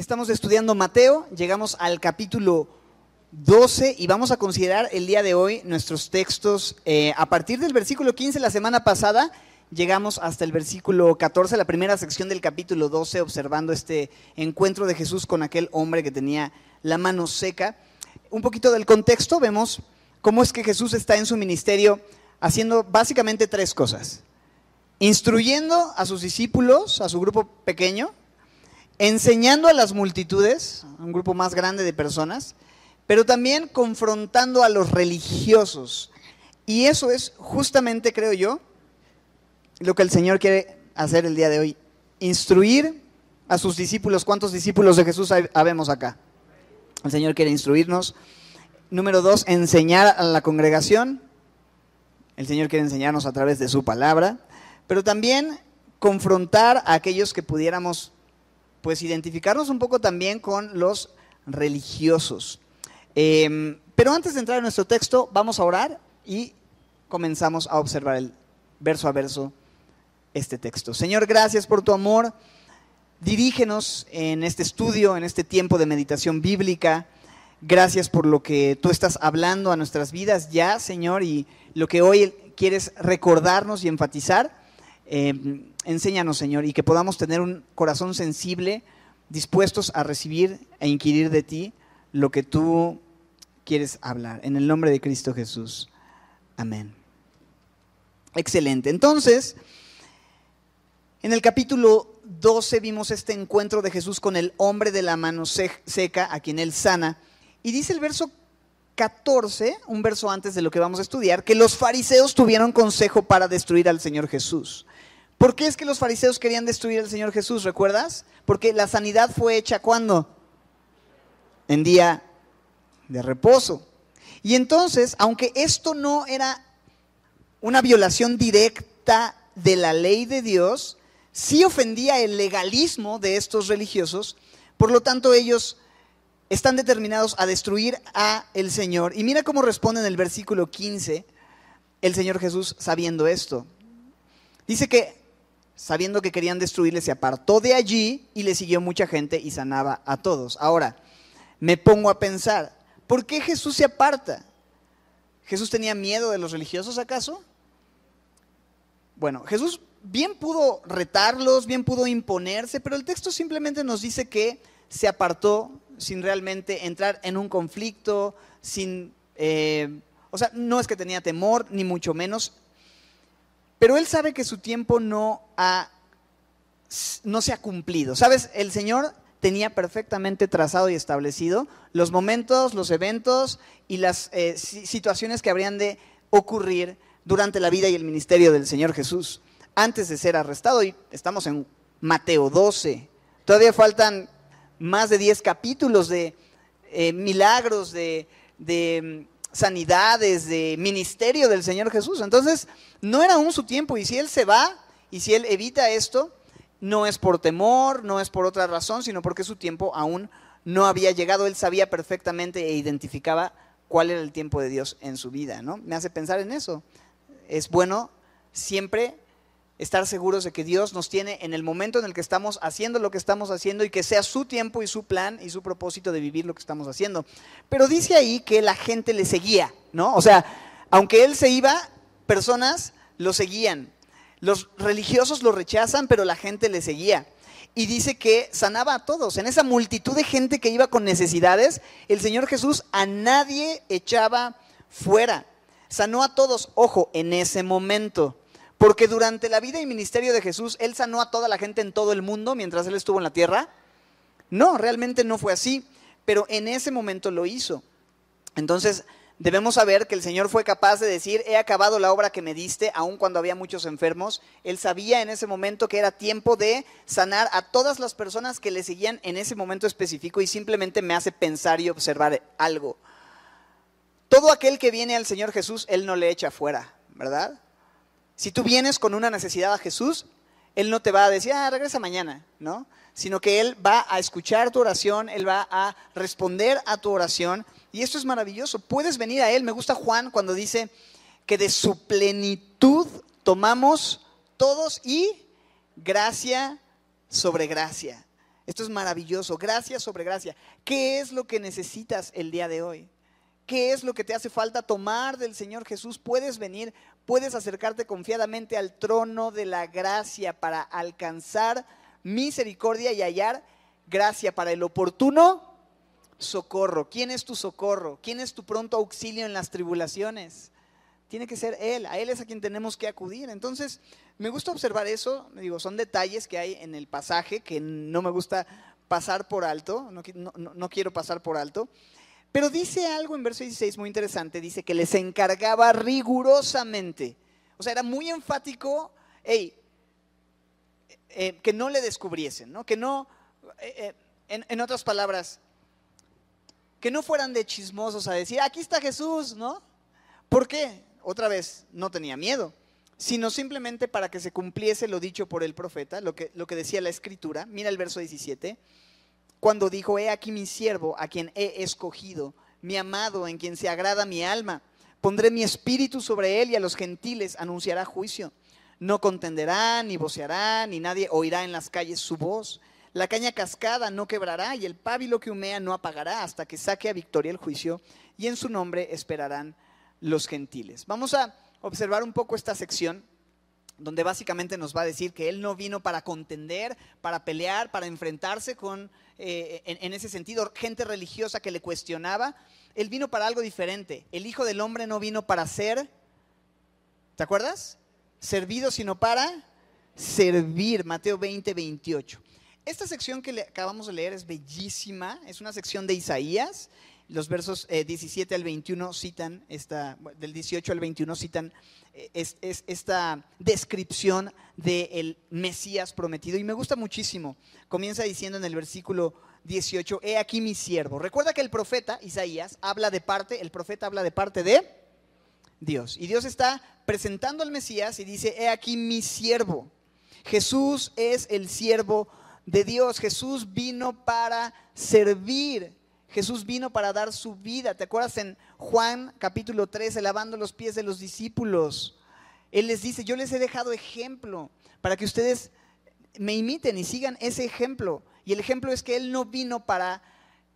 Estamos estudiando Mateo, llegamos al capítulo 12 y vamos a considerar el día de hoy nuestros textos eh, a partir del versículo 15 la semana pasada. Llegamos hasta el versículo 14, la primera sección del capítulo 12, observando este encuentro de Jesús con aquel hombre que tenía la mano seca. Un poquito del contexto, vemos cómo es que Jesús está en su ministerio haciendo básicamente tres cosas. Instruyendo a sus discípulos, a su grupo pequeño, enseñando a las multitudes, a un grupo más grande de personas, pero también confrontando a los religiosos. Y eso es justamente, creo yo, lo que el Señor quiere hacer el día de hoy. Instruir a sus discípulos. ¿Cuántos discípulos de Jesús habemos acá? El Señor quiere instruirnos. Número dos, enseñar a la congregación. El Señor quiere enseñarnos a través de su palabra. Pero también confrontar a aquellos que pudiéramos pues identificarnos un poco también con los religiosos. Em, pero antes de entrar en nuestro texto, vamos a orar y comenzamos a observar el verso a verso este texto. Señor, gracias por tu amor. Dirígenos en este estudio, en este tiempo de meditación bíblica. Gracias por lo que tú estás hablando a nuestras vidas ya, Señor, y lo que hoy quieres recordarnos y enfatizar. Em, enséñanos, Señor, y que podamos tener un corazón sensible, dispuestos a recibir e inquirir de ti lo que tú quieres hablar. En el nombre de Cristo Jesús. Amén. Excelente. Entonces, en el capítulo 12 vimos este encuentro de Jesús con el hombre de la mano seca, a quien él sana. Y dice el verso 14, un verso antes de lo que vamos a estudiar, que los fariseos tuvieron consejo para destruir al Señor Jesús. ¿Por qué es que los fariseos querían destruir al Señor Jesús? ¿Recuerdas? Porque la sanidad fue hecha cuando? En día de reposo. Y entonces, aunque esto no era una violación directa de la ley de Dios, sí ofendía el legalismo de estos religiosos, por lo tanto ellos están determinados a destruir a el Señor. Y mira cómo responde en el versículo 15 el Señor Jesús sabiendo esto. Dice que sabiendo que querían destruirle, se apartó de allí y le siguió mucha gente y sanaba a todos. Ahora, me pongo a pensar, ¿por qué Jesús se aparta? ¿Jesús tenía miedo de los religiosos acaso? Bueno, Jesús bien pudo retarlos, bien pudo imponerse, pero el texto simplemente nos dice que se apartó sin realmente entrar en un conflicto, sin... Eh, o sea, no es que tenía temor, ni mucho menos, pero él sabe que su tiempo no, no se ha cumplido. ¿Sabes? El Señor tenía perfectamente trazado y establecido los momentos, los eventos y las eh, situaciones que habrían de ocurrir durante la vida y el ministerio del Señor Jesús antes de ser arrestado. Y estamos en Mateo 12. Todavía faltan más de 10 capítulos de eh, milagros, de, de sanidades, de ministerio del Señor Jesús. Entonces, no era aún su tiempo. Y si Él se va y si Él evita esto, no es por temor, no es por otra razón, sino porque su tiempo aún no había llegado. Él sabía perfectamente e identificaba cuál era el tiempo de Dios en su vida. ¿no? Me hace pensar en eso. Es bueno siempre estar seguros de que Dios nos tiene en el momento en el que estamos haciendo lo que estamos haciendo y que sea su tiempo y su plan y su propósito de vivir lo que estamos haciendo. Pero dice ahí que la gente le seguía, ¿no? O sea, aunque él se iba, personas lo seguían. Los religiosos lo rechazan, pero la gente le seguía. Y dice que sanaba a todos. En esa multitud de gente que iba con necesidades, el Señor Jesús a nadie echaba fuera. Sanó a todos, ojo, en ese momento. Porque durante la vida y ministerio de Jesús, Él sanó a toda la gente en todo el mundo mientras Él estuvo en la tierra. No, realmente no fue así, pero en ese momento lo hizo. Entonces, debemos saber que el Señor fue capaz de decir, he acabado la obra que me diste, aun cuando había muchos enfermos. Él sabía en ese momento que era tiempo de sanar a todas las personas que le seguían en ese momento específico y simplemente me hace pensar y observar algo. Todo aquel que viene al Señor Jesús, Él no le echa fuera, ¿verdad? Si tú vienes con una necesidad a Jesús, Él no te va a decir, ah, regresa mañana, ¿no? Sino que Él va a escuchar tu oración, Él va a responder a tu oración. Y esto es maravilloso. Puedes venir a Él. Me gusta Juan cuando dice que de su plenitud tomamos todos y gracia sobre gracia. Esto es maravilloso, gracia sobre gracia. ¿Qué es lo que necesitas el día de hoy? ¿Qué es lo que te hace falta tomar del Señor Jesús? Puedes venir, puedes acercarte confiadamente al trono de la gracia para alcanzar misericordia y hallar gracia para el oportuno socorro. ¿Quién es tu socorro? ¿Quién es tu pronto auxilio en las tribulaciones? Tiene que ser Él, a Él es a quien tenemos que acudir. Entonces, me gusta observar eso, digo, son detalles que hay en el pasaje que no me gusta pasar por alto, no, quiero pasar por alto. Pero dice algo en verso 16 muy interesante, dice que les encargaba rigurosamente. O sea, era muy enfático, hey, eh, que no le descubriesen, ¿no? Que no, eh, eh, en, otras palabras, que no fueran de chismosos a decir, aquí está Jesús, ¿no? ¿Por qué? Otra vez, no tenía miedo, sino simplemente para que se cumpliese lo dicho por el profeta, lo que, lo que decía la escritura. Mira el verso 17, cuando dijo, he aquí mi siervo, a quien he escogido, mi amado, en quien se agrada mi alma. Pondré mi espíritu sobre él y a los gentiles anunciará juicio. No contenderá, ni voceará, ni nadie oirá en las calles su voz. La caña cascada no quebrará y el pábilo que humea no apagará hasta que saque a victoria el juicio y en su nombre esperarán los gentiles. Vamos a observar un poco esta sección donde básicamente nos va a decir que él no vino para contender, para pelear, para enfrentarse con, eh, en ese sentido, gente religiosa que le cuestionaba. Él vino para algo diferente. El Hijo del Hombre no vino para ser, ¿te acuerdas? servido, sino para servir. Mateo 20, 28. Esta sección que le acabamos de leer es bellísima, es una sección de Isaías. Los versos 17 eh, al 21 citan, esta, del 18 al 21 citan eh, es, esta descripción del Mesías prometido. Y me gusta muchísimo. Comienza diciendo en el versículo 18, he aquí mi siervo. Recuerda que el profeta Isaías habla de parte, el profeta habla de parte de Dios. Y Dios está presentando al Mesías y dice, he aquí mi siervo. Jesús es el siervo de Dios. Jesús vino para servir. Jesús vino para dar su vida. ¿Te acuerdas en Juan capítulo 13, lavando los pies de los discípulos? Él les dice, yo les he dejado ejemplo para que ustedes me imiten y sigan ese ejemplo. Y el ejemplo es que Él no vino para,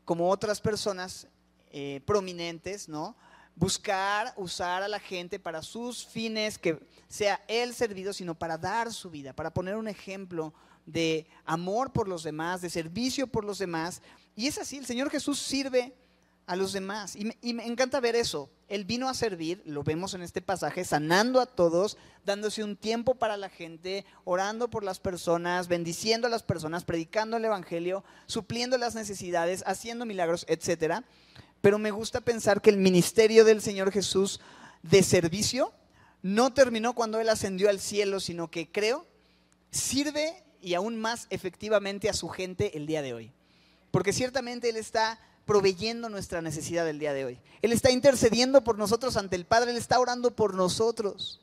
como otras personas eh, prominentes, ¿no? buscar usar a la gente para sus fines, que sea él servido, sino para dar su vida, para poner un ejemplo de amor por los demás, de servicio por los demás. Y es así, el Señor Jesús sirve a los demás. Y me, encanta ver eso. Él vino a servir, lo vemos en este pasaje, sanando a todos, dándose un tiempo para la gente, orando por las personas, bendiciendo a las personas, predicando el Evangelio, supliendo las necesidades, haciendo milagros, etcétera pero me gusta pensar que el ministerio del Señor Jesús de servicio no terminó cuando Él ascendió al cielo, sino que creo sirve y aún más efectivamente a su gente el día de hoy. Porque ciertamente Él está proveyendo nuestra necesidad del día de hoy. Él está intercediendo por nosotros ante el Padre, Él está orando por nosotros.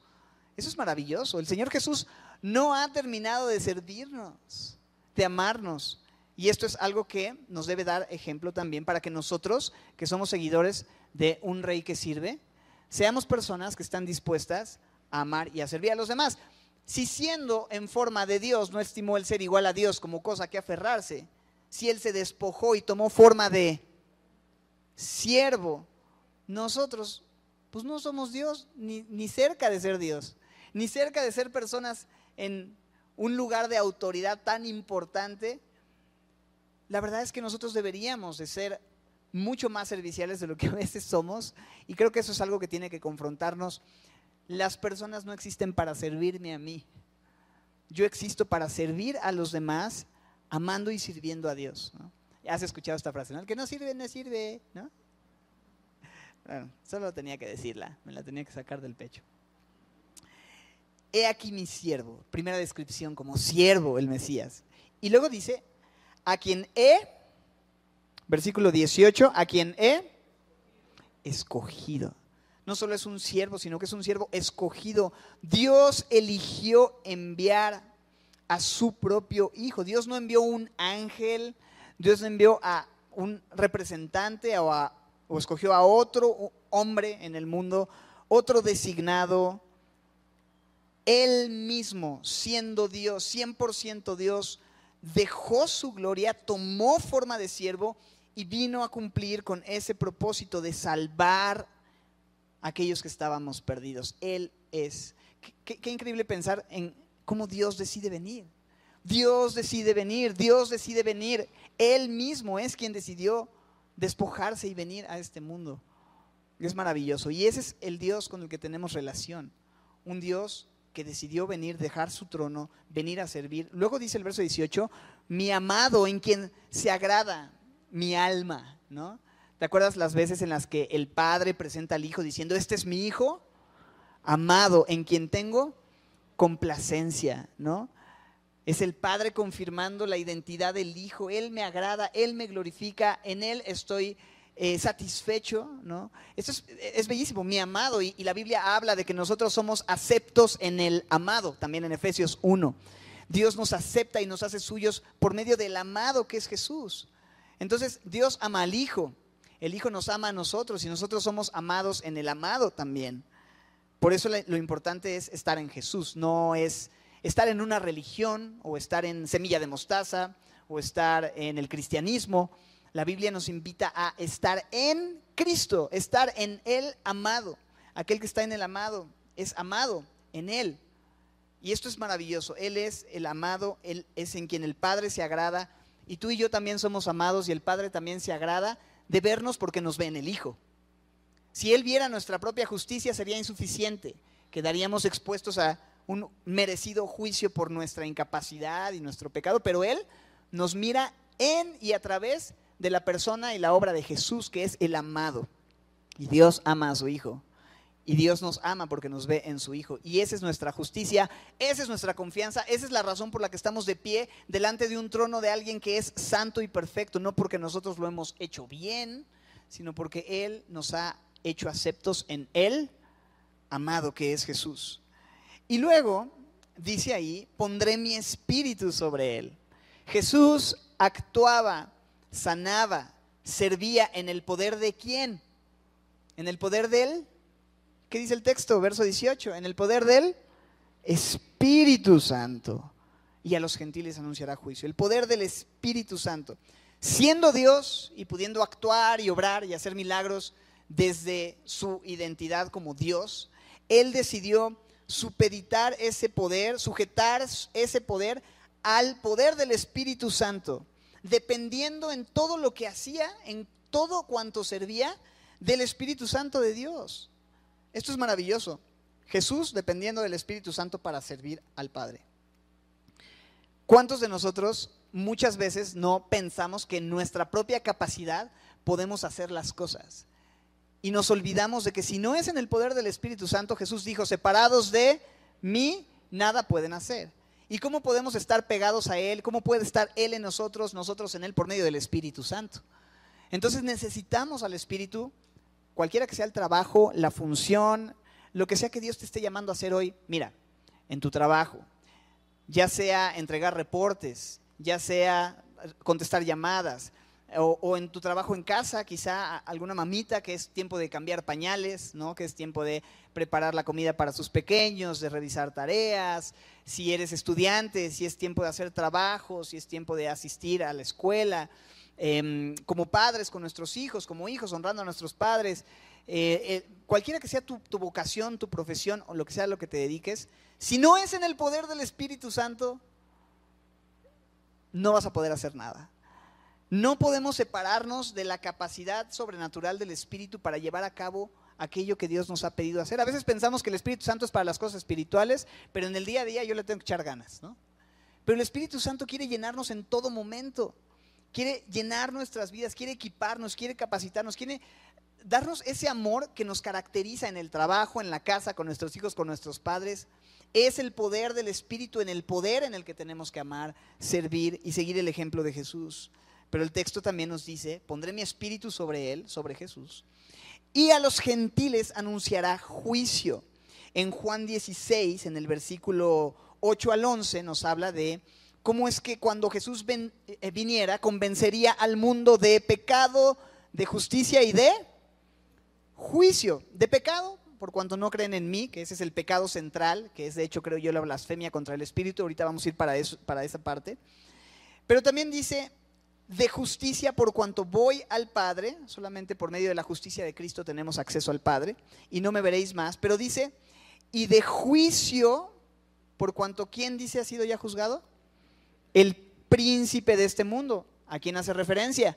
Eso es maravilloso. El Señor Jesús no ha terminado de servirnos, de amarnos. Y esto es algo que nos debe dar ejemplo también para que nosotros, que somos seguidores de un rey que sirve, seamos personas que están dispuestas a amar y a servir a los demás. Si siendo en forma de Dios no estimó el ser igual a Dios como cosa que aferrarse, si Él se despojó y tomó forma de siervo, nosotros pues no somos Dios, ni, ni cerca de ser Dios, ni cerca de ser personas en un lugar de autoridad tan importante la verdad es que nosotros deberíamos de ser mucho más serviciales de lo que a veces somos y creo que eso es algo que tiene que confrontarnos. Las personas no existen para servirme a mí. Yo existo para servir a los demás, amando y sirviendo a Dios. ¿Has escuchado esta frase? ¿no? El que no sirve, no sirve. ¿no? Solo tenía que decirla, me la tenía que sacar del pecho. He aquí mi siervo, primera descripción como siervo el Mesías. Y luego dice, a quien he, versículo 18, a quien he escogido. No solo es un siervo, sino que es un siervo escogido. Dios eligió enviar a su propio hijo. Dios no envió un ángel, Dios envió a un representante o, escogió a otro hombre en el mundo, otro designado. Él mismo, siendo Dios, 100% Dios, dejó su gloria, tomó forma de siervo y vino a cumplir con ese propósito de salvar a aquellos que estábamos perdidos. Él es. Qué increíble pensar en cómo Dios decide venir. Dios decide venir, Dios decide venir. Él mismo es quien decidió despojarse y venir a este mundo. Es maravilloso. Y ese es el Dios con el que tenemos relación. Un Dios que decidió venir, dejar su trono, venir a servir. Luego dice el verso 18, mi amado en quien se agrada mi alma, ¿no? ¿Te acuerdas las veces en las que el padre presenta al hijo diciendo, este es mi hijo, amado, en quien tengo complacencia, ¿no? Es el Padre confirmando la identidad del Hijo. Él me agrada, Él me glorifica, en Él estoy eh, satisfecho, ¿no? Esto es, bellísimo, mi amado. Y, y, la Biblia habla de que nosotros somos aceptos en el amado, también en Efesios 1. Dios nos acepta y nos hace suyos por medio del amado que es Jesús. Entonces, Dios ama al Hijo. El Hijo nos ama a nosotros y nosotros somos amados en el amado también. Por eso lo importante es estar en Jesús, no es estar en una religión o estar en semilla de mostaza o estar en el cristianismo. La Biblia nos invita a estar en Cristo, estar en el amado. Aquel que está en el amado es amado en Él. Y esto es maravilloso. Él es el amado, Él es en quien el Padre se agrada. Y tú y yo también somos amados y el Padre también se agrada de vernos porque nos ve en el Hijo. Si Él viera nuestra propia justicia sería insuficiente. Quedaríamos expuestos a un merecido juicio por nuestra incapacidad y nuestro pecado, pero Él nos mira en y a través de la persona y la obra de Jesús, que es el amado. Y Dios ama a su Hijo. Y Dios nos ama porque nos ve en su Hijo. Y esa es nuestra justicia, esa es nuestra confianza, esa es la razón por la que estamos de pie delante de un trono de alguien que es santo y perfecto, no porque nosotros lo hemos hecho bien, sino porque Él nos ha hecho aceptos en Él, amado que es Jesús. Y luego dice ahí, pondré mi espíritu sobre Él. Jesús actuaba, sanaba, servía en el poder de quién? En el poder de Él. ¿Qué dice el texto? Verso 18. En el poder del Espíritu Santo. Y a los gentiles anunciará juicio. El poder del Espíritu Santo. Siendo Dios y pudiendo actuar y obrar y hacer milagros, desde su identidad como Dios, Él decidió supeditar ese poder, sujetar ese poder al poder del Espíritu Santo, dependiendo en todo lo que hacía, en todo cuanto servía del Espíritu Santo de Dios. Esto es maravilloso. Jesús dependiendo del Espíritu Santo para servir al Padre. ¿Cuántos de nosotros muchas veces no pensamos que en nuestra propia capacidad podemos hacer las cosas? Y nos olvidamos de que si no es en el poder del Espíritu Santo, Jesús dijo, separados de mí, nada pueden hacer. ¿Y cómo podemos estar pegados a Él? ¿Cómo puede estar Él en nosotros, nosotros en Él por medio del Espíritu Santo? Entonces necesitamos al Espíritu, cualquiera que sea el trabajo, la función, lo que sea que Dios te esté llamando a hacer hoy. Mira, en tu trabajo, ya sea entregar reportes, ya sea contestar llamadas, o, en tu trabajo en casa, quizá alguna mamita que es tiempo de cambiar pañales, ¿no? que es tiempo de preparar la comida para sus pequeños, de revisar tareas, si eres estudiante, si es tiempo de hacer trabajo, si es tiempo de asistir a la escuela, em, como padres con nuestros hijos, como hijos, honrando a nuestros padres, eh, eh, cualquiera que sea tu, tu vocación, tu profesión o lo que sea lo que te dediques, si no es en el poder del Espíritu Santo, no vas a poder hacer nada. No podemos separarnos de la capacidad sobrenatural del Espíritu para llevar a cabo aquello que Dios nos ha pedido hacer. A veces pensamos que el Espíritu Santo es para las cosas espirituales, pero en el día a día yo le tengo que echar ganas, ¿no? Pero el Espíritu Santo quiere llenarnos en todo momento, quiere llenar nuestras vidas, quiere equiparnos, quiere capacitarnos, quiere darnos ese amor que nos caracteriza en el trabajo, en la casa, con nuestros hijos, con nuestros padres. Es el poder del Espíritu en el poder en el que tenemos que amar, servir y seguir el ejemplo de Jesús. Pero el texto también nos dice, pondré mi espíritu sobre él, sobre Jesús, y a los gentiles anunciará juicio. En Juan 16, en el versículo 8 al 11, nos habla de cómo es que cuando Jesús eh, viniera, convencería al mundo de pecado, de justicia y de juicio. De pecado, por cuanto no creen en mí, que ese es el pecado central, que es de hecho, creo yo, la blasfemia contra el Espíritu. Ahorita vamos a ir para, eso, para esa parte Pero también dice, de justicia por cuanto voy al Padre, solamente por medio de la justicia de Cristo tenemos acceso al Padre, y no me veréis más, pero dice, y de juicio por cuanto, ¿quién dice ha sido ya juzgado? El príncipe de este mundo. ¿A quién hace referencia?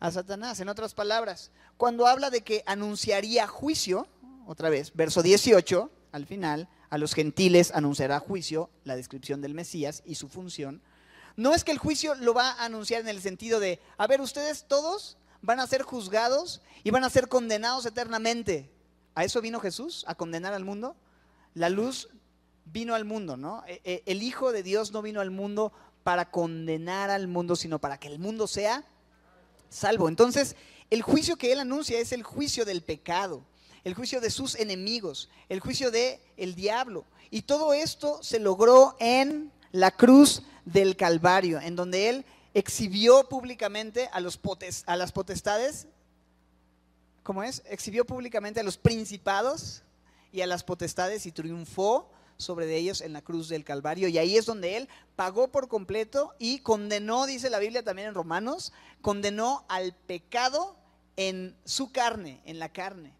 A Satanás, en otras palabras. Cuando habla de que anunciaría juicio, otra vez, verso 18, al final, a los gentiles anunciará juicio, la descripción del Mesías y su función. No es que el juicio lo va a anunciar en el sentido de, a ver, ustedes todos van a ser juzgados y van a ser condenados eternamente. ¿A eso vino Jesús? ¿A condenar al mundo? La luz vino al mundo, ¿no? E, e, el Hijo de Dios no vino al mundo para condenar al mundo, sino para que el mundo sea salvo. Entonces, el juicio que él anuncia es el juicio del pecado, el juicio de sus enemigos, el juicio de el diablo. Y todo esto se logró en la cruz del Calvario, en donde él exhibió públicamente a, los a las potestades, ¿cómo es? Exhibió públicamente a los principados y a las potestades y triunfó sobre ellos en la cruz del Calvario. Y ahí es donde Él pagó por completo y condenó, dice la Biblia también en Romanos, condenó al pecado en su carne, en la carne.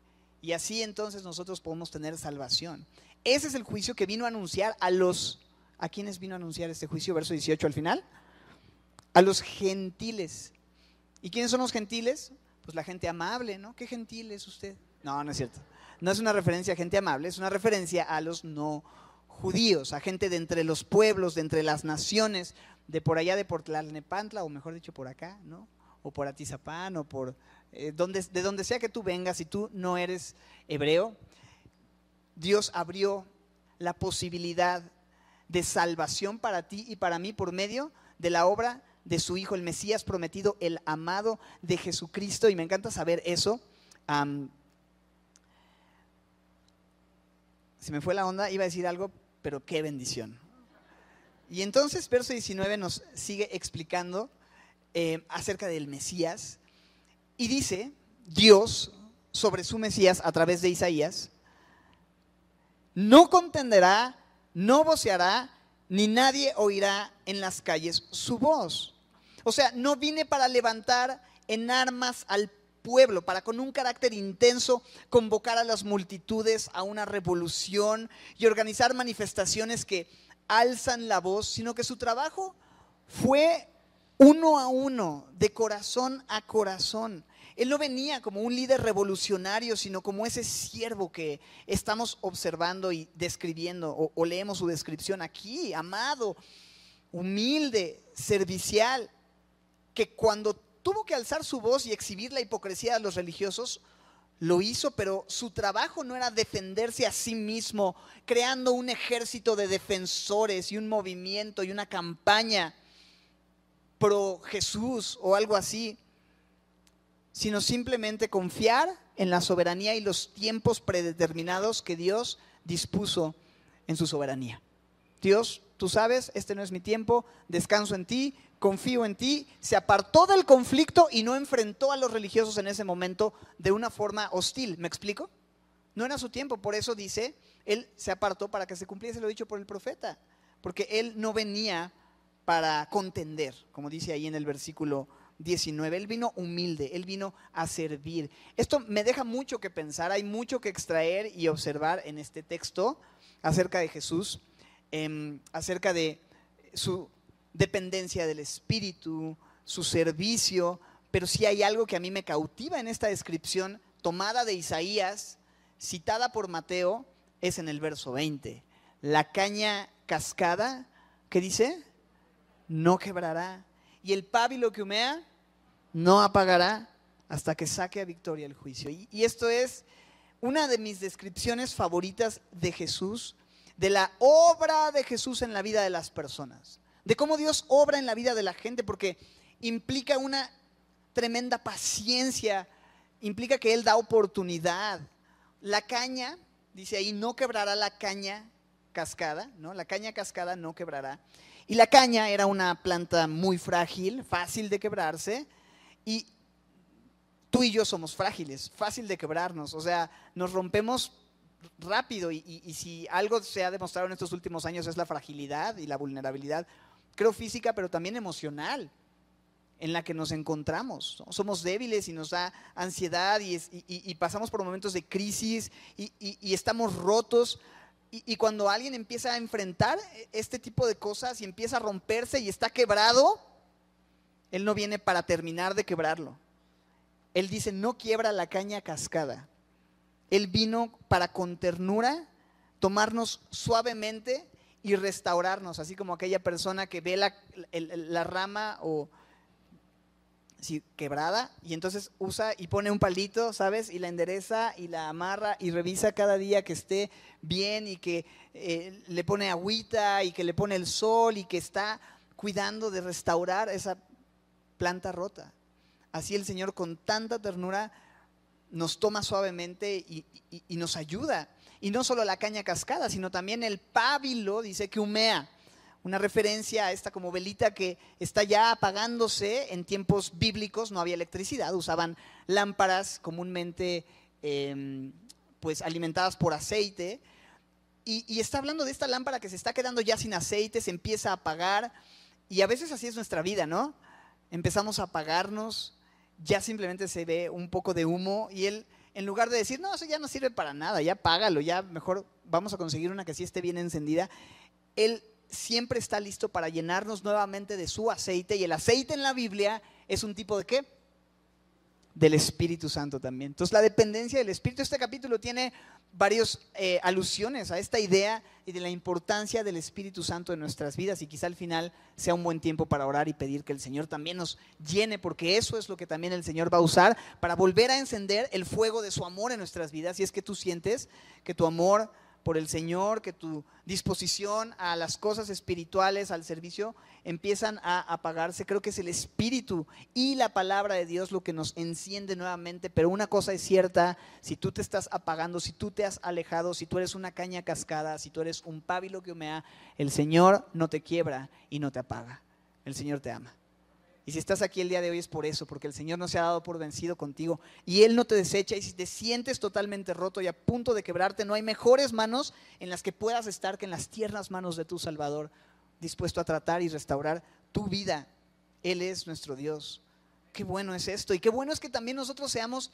Y así entonces nosotros podemos tener salvación. Ese es el juicio que vino a anunciar a los... ¿A quiénes vino a anunciar este juicio? Verso 18 al final. A los gentiles. ¿Y quiénes son los gentiles? Pues la gente amable, ¿no? ¿Qué gentil es usted? No, no es cierto. No es una referencia a gente amable, es una referencia a los no judíos, a gente de entre los pueblos, de entre las naciones, de por allá de Portlalnepantla, o mejor dicho, por acá, ¿no? O por Atizapán, o por eh, donde, de donde sea que tú vengas y tú no eres hebreo, Dios abrió la posibilidad de salvación para ti y para mí por medio de la obra de su Hijo, el Mesías prometido, el amado de Jesucristo. Y me encanta saber eso. se me fue la onda, iba a decir algo, pero qué bendición. Y entonces verso 19 nos sigue explicando eh, acerca del Mesías y dice Dios sobre su Mesías a través de Isaías, no contenderá, no voceará, ni nadie oirá en las calles su voz. O sea, no vine para levantar en armas al pueblo, para con un carácter intenso convocar a las multitudes a una revolución y organizar manifestaciones que alzan la voz, sino que su trabajo fue uno a uno, de corazón a corazón. Él no venía como un líder revolucionario, sino como ese siervo que estamos observando y describiendo, o, leemos su descripción aquí, amado, humilde, servicial, que cuando tuvo que alzar su voz y exhibir la hipocresía de los religiosos, lo hizo, pero su trabajo no era defenderse a sí mismo, creando un ejército de defensores y un movimiento y una campaña pro Jesús o algo así, sino simplemente confiar en la soberanía y los tiempos predeterminados que Dios dispuso en su soberanía. Dios, tú sabes, este no es mi tiempo, descanso en ti, confío en ti, se apartó del conflicto y no enfrentó a los religiosos en ese momento de una forma hostil. ¿Me explico? No era su tiempo, por eso dice, él se apartó para que se cumpliese lo dicho por el profeta, porque él no venía para contender, como dice ahí en el versículo 19, él vino humilde, él vino a servir. Esto me deja mucho que pensar, hay mucho que extraer y observar en este texto acerca de Jesús, em, acerca de su dependencia del Espíritu, su servicio, pero si hay algo que a mí me cautiva en esta descripción tomada de Isaías, citada por Mateo, es en el verso 20. La caña cascada, ¿qué dice? No quebrará. Y el pábilo que humea, no apagará hasta que saque a victoria el juicio. Y, esto es una de mis descripciones favoritas de Jesús, de la obra de Jesús en la vida de las personas de cómo Dios obra en la vida de la gente, porque implica una tremenda paciencia, implica que Él da oportunidad. La caña, dice ahí, no quebrará la caña cascada, ¿no? La caña cascada no quebrará. Y la caña era una planta muy frágil, fácil de quebrarse, y tú y yo somos frágiles, fácil de quebrarnos, o sea, nos rompemos rápido y, si algo se ha demostrado en estos últimos años es la fragilidad y la vulnerabilidad creo física, pero también emocional en la que nos encontramos. Somos débiles y nos da ansiedad y, pasamos por momentos de crisis y, estamos rotos. y cuando alguien empieza a enfrentar este tipo de cosas y empieza a romperse y está quebrado, él no viene para terminar de quebrarlo. Él dice, no quiebra la caña cascada. Él vino para con ternura tomarnos suavemente y restaurarnos, así como aquella persona que ve la, rama o quebrada y entonces usa y pone un palito, ¿sabes? Y la endereza y la amarra y revisa cada día que esté bien y que eh, le pone agüita y que le pone el sol y que está cuidando de restaurar esa planta rota. Así el Señor con tanta ternura nos toma suavemente y, nos ayuda. Y no solo la caña cascada, sino también el pábilo, dice que humea. Una referencia a esta como velita que está ya apagándose. En tiempos bíblicos no había electricidad, usaban lámparas comúnmente em, pues alimentadas por aceite. Y, y está hablando de esta lámpara que se está quedando ya sin aceite, se empieza a apagar. Y a veces así es nuestra vida, ¿no? Empezamos a apagarnos, ya simplemente se ve un poco de humo y él, en lugar de decir, no, eso ya no sirve para nada, ya págalo, ya mejor vamos a conseguir una que sí esté bien encendida, él siempre está listo para llenarnos nuevamente de su aceite y el aceite en la Biblia es un tipo de qué? Del Espíritu Santo también. Entonces la dependencia del Espíritu, este capítulo tiene varias eh, alusiones a esta idea y de la importancia del Espíritu Santo en nuestras vidas y quizá al final sea un buen tiempo para orar y pedir que el Señor también nos llene, porque eso es lo que también el Señor va a usar para volver a encender el fuego de su amor en nuestras vidas. Y es que tú sientes que tu amor por el Señor, que tu disposición a las cosas espirituales, al servicio, empiezan a apagarse. Creo que es el Espíritu y la palabra de Dios lo que nos enciende nuevamente. Pero una cosa es cierta, si tú te estás apagando, si tú te has alejado, si tú eres una caña cascada, si tú eres un pábilo que humea, el Señor no te quiebra y no te apaga. El Señor te ama. Y si estás aquí el día de hoy es por eso, porque el Señor no se ha dado por vencido contigo y Él no te desecha. Y si te sientes totalmente roto y a punto de quebrarte, no hay mejores manos en las que puedas estar que en las tiernas manos de tu Salvador, dispuesto a tratar y restaurar tu vida. Él es nuestro Dios. Qué bueno es esto. Y qué bueno es que también nosotros seamos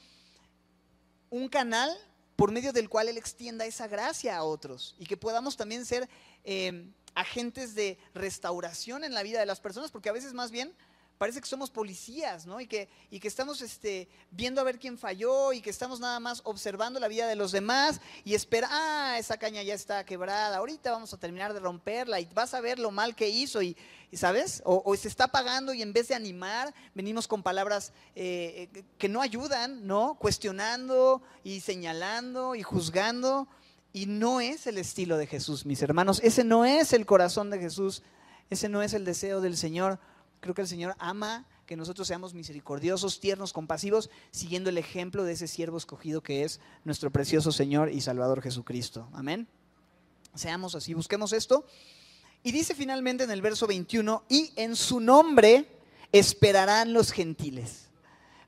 un canal por medio del cual Él extienda esa gracia a otros y que podamos también ser eh, agentes de restauración en la vida de las personas, porque a veces más bien parece que somos policías, ¿no? Y que, y que estamos este, viendo a ver quién falló y que estamos nada más observando la vida de los demás y espera, ah, esa caña ya está quebrada, ahorita vamos a terminar de romperla y vas a ver lo mal que hizo y, ¿sabes? O, se está pagando y en vez de animar, venimos con palabras eh, eh, que no ayudan, ¿no? Cuestionando y señalando y juzgando. Y no es el estilo de Jesús, mis hermanos. Ese no es el corazón de Jesús. Ese no es el deseo del Señor. Creo que el Señor ama que nosotros seamos misericordiosos, tiernos, compasivos, siguiendo el ejemplo de ese siervo escogido que es nuestro precioso Señor y Salvador Jesucristo. Amén. Seamos así, busquemos esto. Y dice finalmente en el verso 21, y en su nombre esperarán los gentiles.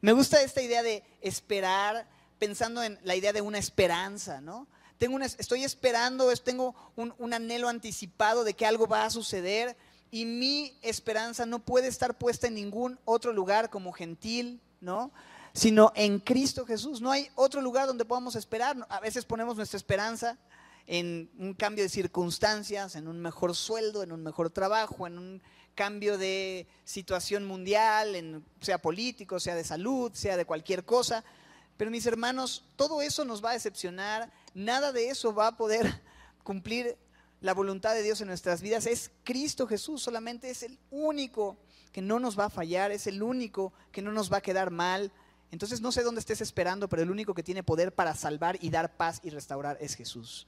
Me gusta esta idea de esperar, pensando en la idea de una esperanza, ¿no? Tengo una, estoy esperando, tengo un, un anhelo anticipado de que algo va a suceder y mi esperanza no puede estar puesta en ningún otro lugar como gentil, ¿no? Sino en Cristo Jesús. No hay otro lugar donde podamos esperar. A veces ponemos nuestra esperanza en un cambio de circunstancias, en un mejor sueldo, en un mejor trabajo, en un cambio de situación mundial, en, sea político, sea de salud, sea de cualquier cosa. Pero mis hermanos, todo eso nos va a decepcionar, nada de eso va a poder cumplir la voluntad de Dios en nuestras vidas es Cristo Jesús, solamente es el único que no nos va a fallar, es el único que no nos va a quedar mal. Entonces no sé dónde estés esperando, pero el único que tiene poder para salvar y dar paz y restaurar es Jesús.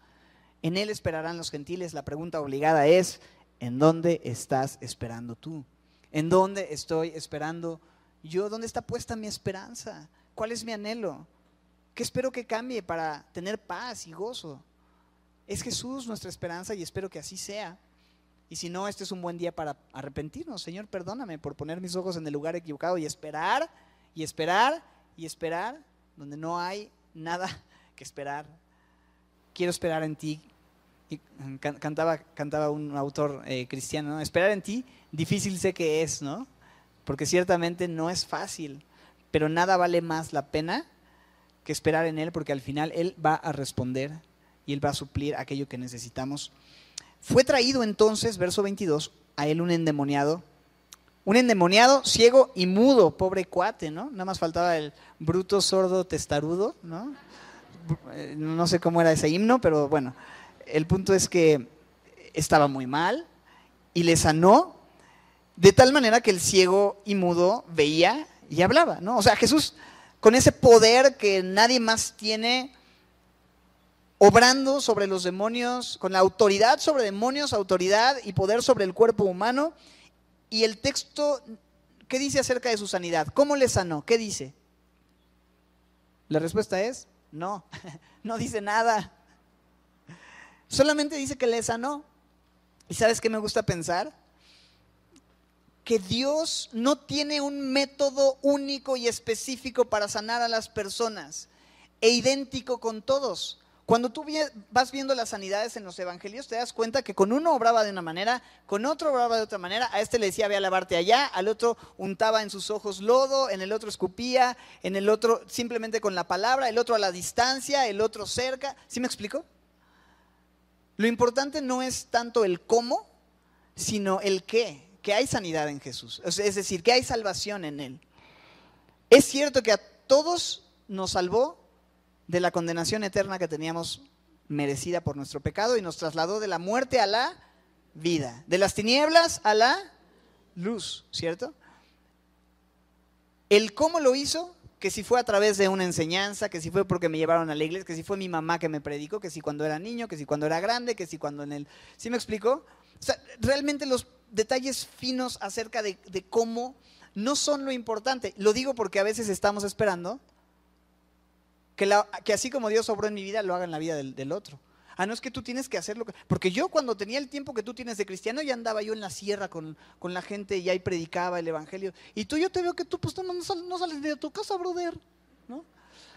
En Él esperarán los gentiles. La pregunta obligada es, ¿en dónde estás esperando tú? ¿En dónde estoy esperando yo? ¿Dónde está puesta mi esperanza? ¿Cuál es mi anhelo? ¿Qué espero que cambie para tener paz y gozo? Es Jesús nuestra esperanza y espero que así sea. Y si no, este es un buen día para arrepentirnos. Señor, perdóname por poner mis ojos en el lugar equivocado y esperar y esperar y esperar donde no hay nada que esperar. Quiero esperar en ti. cantaba, cantaba un autor eh, cristiano, esperar en ti difícil sé que es, ¿no? Porque ciertamente no es fácil, pero nada vale más la pena que esperar en Él, porque al final Él va a responder y Él va a suplir aquello que necesitamos. Fue traído entonces, verso 22, a Él un endemoniado, un endemoniado, ciego y mudo, pobre cuate, ¿no? Nada más faltaba el bruto, sordo, testarudo, ¿no? Eh, no sé cómo era ese himno, pero bueno, el punto es que estaba muy mal y le sanó de tal manera que el ciego y mudo veía y hablaba, ¿no? O sea, Jesús con ese poder que nadie más tiene, obrando sobre los demonios, con la autoridad sobre demonios, autoridad y poder sobre el cuerpo humano. Y el texto, ¿qué dice acerca de su sanidad? ¿Cómo le sanó? ¿Qué dice? La respuesta es, no, no dice nada. Solamente dice que le sanó. ¿Y sabes qué me gusta pensar? Que Dios no tiene un método único y específico para sanar a las personas e idéntico con todos. Cuando tú vas viendo las sanidades en los evangelios, te das cuenta que con uno obraba de una manera, con otro obraba de otra manera. A este le decía, ve a lavarte allá, al otro untaba en sus ojos lodo, en el otro escupía, en el otro simplemente con la palabra, el otro a la distancia, el otro cerca. ¿Sí me explico? Lo importante no es tanto el cómo, sino el qué, que hay sanidad en Jesús. Es decir, que hay salvación en Él. Es cierto que a todos nos salvó de la condenación eterna que teníamos merecida por nuestro pecado y nos trasladó de la muerte a la vida, de las tinieblas a la luz, ¿cierto? El cómo lo hizo, que si fue a través de una enseñanza, que si fue porque me llevaron a la iglesia, que si fue mi mamá que me predicó, que si cuando era niño, que si cuando era grande, que si cuando en el... ¿Sí me explico? O sea, realmente los detalles finos acerca de, de cómo no son lo importante. Lo digo porque a veces estamos esperando que, así como Dios obró en mi vida, lo haga en la vida del, otro. Ah, no es que tú tienes que hacerlo. Porque yo cuando tenía el tiempo que tú tienes de cristiano, ya andaba yo en la sierra con, la gente y ahí predicaba el evangelio. Y tú yo te veo que tú pues no, no, sales de tu casa, brother. ¿no?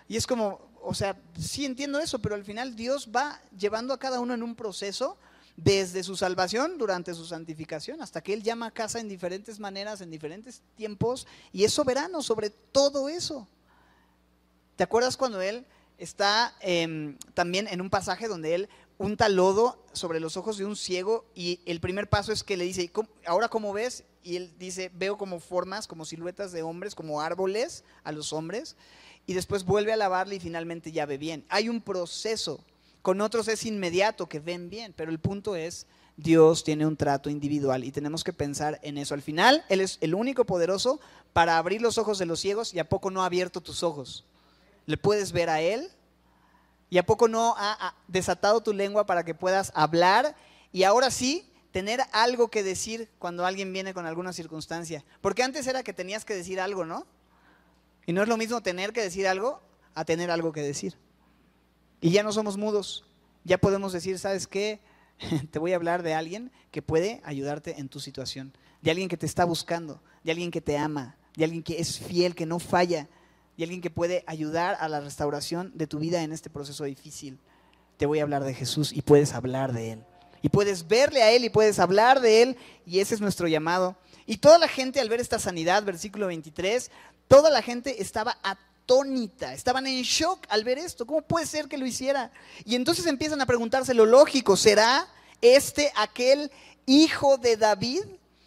Y es como, o sea, sí entiendo eso, pero al final Dios va llevando a cada uno en un proceso desde su salvación durante su santificación, hasta que Él llama a casa en diferentes maneras, en diferentes tiempos, y es soberano sobre todo eso. ¿Te acuerdas cuando él está em, también en un pasaje donde él unta lodo sobre los ojos de un ciego y el primer paso es que le dice, ahora cómo ves? Y él dice, veo como formas, como siluetas de hombres, como árboles a los hombres. Y después vuelve a lavarle y finalmente ya ve bien. Hay un proceso. Con otros es inmediato, que ven bien, pero el punto es, Dios tiene un trato individual y tenemos que pensar en eso. Al final, Él es el único poderoso para abrir los ojos de los ciegos y a poco no ha abierto tus ojos le puedes ver a Él. ¿Y a poco no ha desatado tu lengua para que puedas hablar y ahora sí tener algo que decir cuando alguien viene con alguna circunstancia? Porque antes era que tenías que decir algo, ¿no? Y no es lo mismo tener que decir algo a tener algo que decir. Y ya no somos mudos. Ya podemos decir, ¿sabes qué? Te voy a hablar de alguien que puede ayudarte en tu situación. De alguien que te está buscando. De alguien que te ama. De alguien que es fiel, que no falla y alguien que puede ayudar a la restauración de tu vida en este proceso difícil. Te voy a hablar de Jesús y puedes hablar de Él. Y puedes verle a Él y puedes hablar de Él y ese es nuestro llamado. Y toda la gente al ver esta sanidad, versículo 23, toda la gente estaba atónita, estaban en shock al ver esto. ¿Cómo puede ser que lo hiciera? Y entonces empiezan a preguntarse lo lógico, ¿será este aquel hijo de David?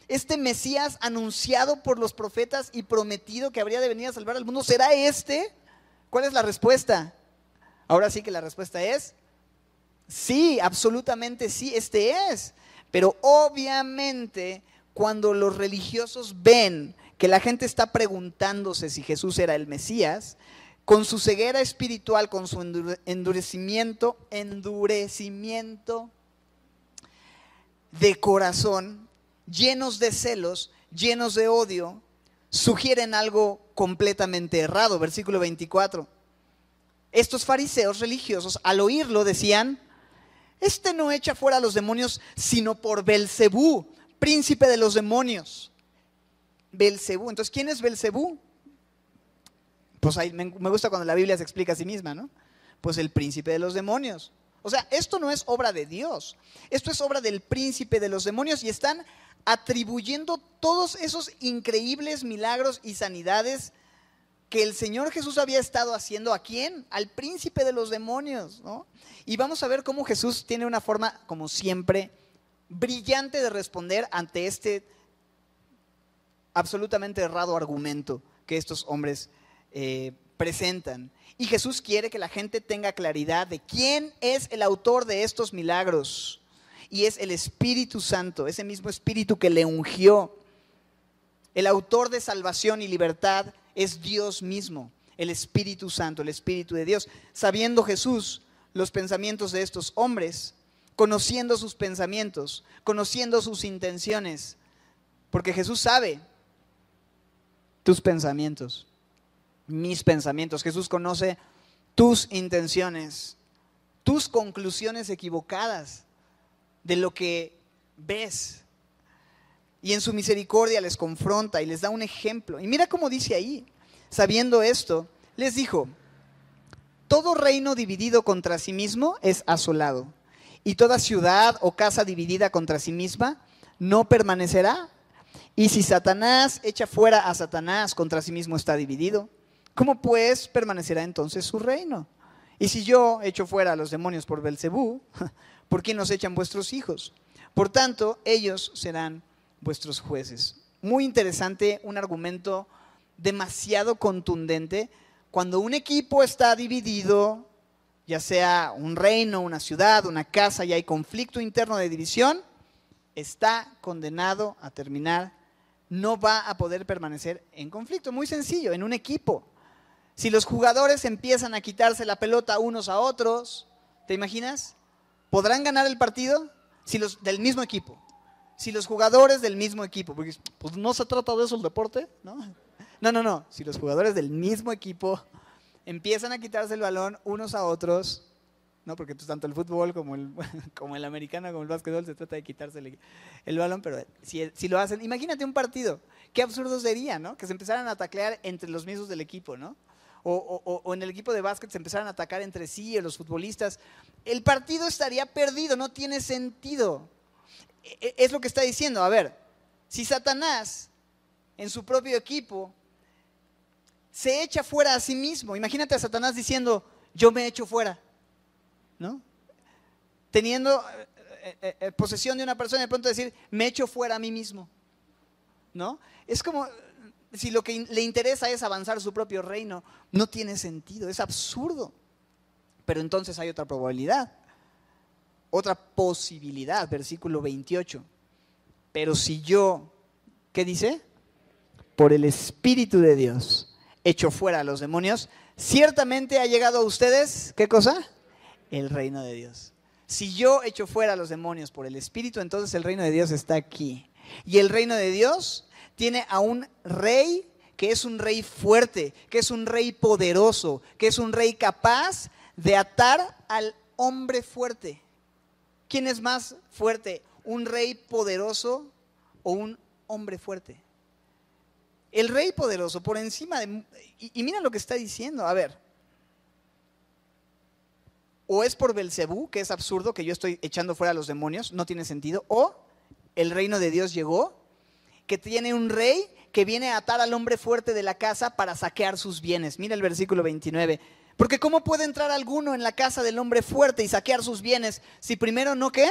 Este Mesías anunciado por los profetas y prometido que habría de venir a salvar al mundo, ¿será este? ¿Cuál es la respuesta? Ahora sí que la respuesta es, sí, absolutamente sí, este es. Pero obviamente cuando los religiosos ven que la gente está preguntándose si Jesús era el Mesías, con su ceguera espiritual, con su endurecimiento, endurecimiento de corazón, llenos de celos, llenos de odio, sugieren algo completamente errado. Versículo 24. Estos fariseos religiosos, al oírlo, decían, este no echa fuera a los demonios, sino por Belcebú, príncipe de los demonios. Belcebú. Entonces, ¿quién es Belcebú? Pues ahí me gusta cuando la Biblia se explica a sí misma, ¿no? Pues el príncipe de los demonios. O sea, esto no es obra de Dios, esto es obra del príncipe de los demonios y están atribuyendo todos esos increíbles milagros y sanidades que el Señor Jesús había estado haciendo a quién? Al príncipe de los demonios, ¿no? Y vamos a ver cómo Jesús tiene una forma, como siempre, brillante de responder ante este absolutamente errado argumento que estos hombres eh, presentan. Y Jesús quiere que la gente tenga claridad de quién es el autor de estos milagros. Y es el Espíritu Santo, ese mismo Espíritu que le ungió. El autor de salvación y libertad es Dios mismo, el Espíritu Santo, el Espíritu de Dios. Sabiendo Jesús los pensamientos de estos hombres, conociendo sus pensamientos, conociendo sus intenciones, porque Jesús sabe tus pensamientos mis pensamientos. Jesús conoce tus intenciones, tus conclusiones equivocadas de lo que ves. Y en su misericordia les confronta y les da un ejemplo. Y mira cómo dice ahí, sabiendo esto, les dijo, todo reino dividido contra sí mismo es asolado, y toda ciudad o casa dividida contra sí misma no permanecerá. Y si Satanás echa fuera a Satanás, contra sí mismo está dividido. ¿Cómo pues permanecerá entonces su reino? Y si yo echo fuera a los demonios por Belcebú, ¿por quién nos echan vuestros hijos? Por tanto, ellos serán vuestros jueces. Muy interesante, un argumento demasiado contundente. Cuando un equipo está dividido, ya sea un reino, una ciudad, una casa, y hay conflicto interno de división, está condenado a terminar, no va a poder permanecer en conflicto. Muy sencillo, en un equipo. Si los jugadores empiezan a quitarse la pelota unos a otros, ¿te imaginas? ¿Podrán ganar el partido? Si los del mismo equipo. Si los jugadores del mismo equipo, porque pues no se trata de eso el deporte, ¿no? No, no, no. Si los jugadores del mismo equipo empiezan a quitarse el balón unos a otros, ¿no? Porque pues, tanto el fútbol como el, como el americano, como el básquetbol, se trata de quitarse el, balón, pero si, si, lo hacen, imagínate un partido, qué absurdo sería, ¿no? Que se empezaran a taclear entre los mismos del equipo, ¿no? O, en el equipo de básquet se empezaran a atacar entre sí, los futbolistas, el partido estaría perdido, no tiene sentido. E, e, es lo que está diciendo. A ver, si Satanás en su propio equipo se echa fuera a sí mismo, imagínate a Satanás diciendo, yo me echo fuera, ¿no? Teniendo eh, eh, eh, posesión de una persona de pronto decir, me echo fuera a mí mismo, ¿no? Es como, si lo que le interesa es avanzar su propio reino, no tiene sentido, es absurdo. Pero entonces hay otra probabilidad, otra posibilidad, versículo 28. Pero si yo, ¿qué dice? Por el Espíritu de Dios echo fuera a los demonios, ciertamente ha llegado a ustedes, ¿qué cosa? El reino de Dios. Si yo echo fuera a los demonios por el Espíritu, entonces el reino de Dios está aquí. Y el reino de Dios tiene a un rey que es un rey fuerte, que es un rey poderoso, que es un rey capaz de atar al hombre fuerte. ¿Quién es más fuerte? ¿Un rey poderoso o un hombre fuerte? El rey poderoso por encima de... Y, mira lo que está diciendo, a ver. O es por Belcebú, que es absurdo que yo estoy echando fuera a los demonios, no tiene sentido, o el reino de Dios llegó que tiene un rey que viene a atar al hombre fuerte de la casa para saquear sus bienes. Mira el versículo 29. Porque ¿cómo puede entrar alguno en la casa del hombre fuerte y saquear sus bienes si primero no qué?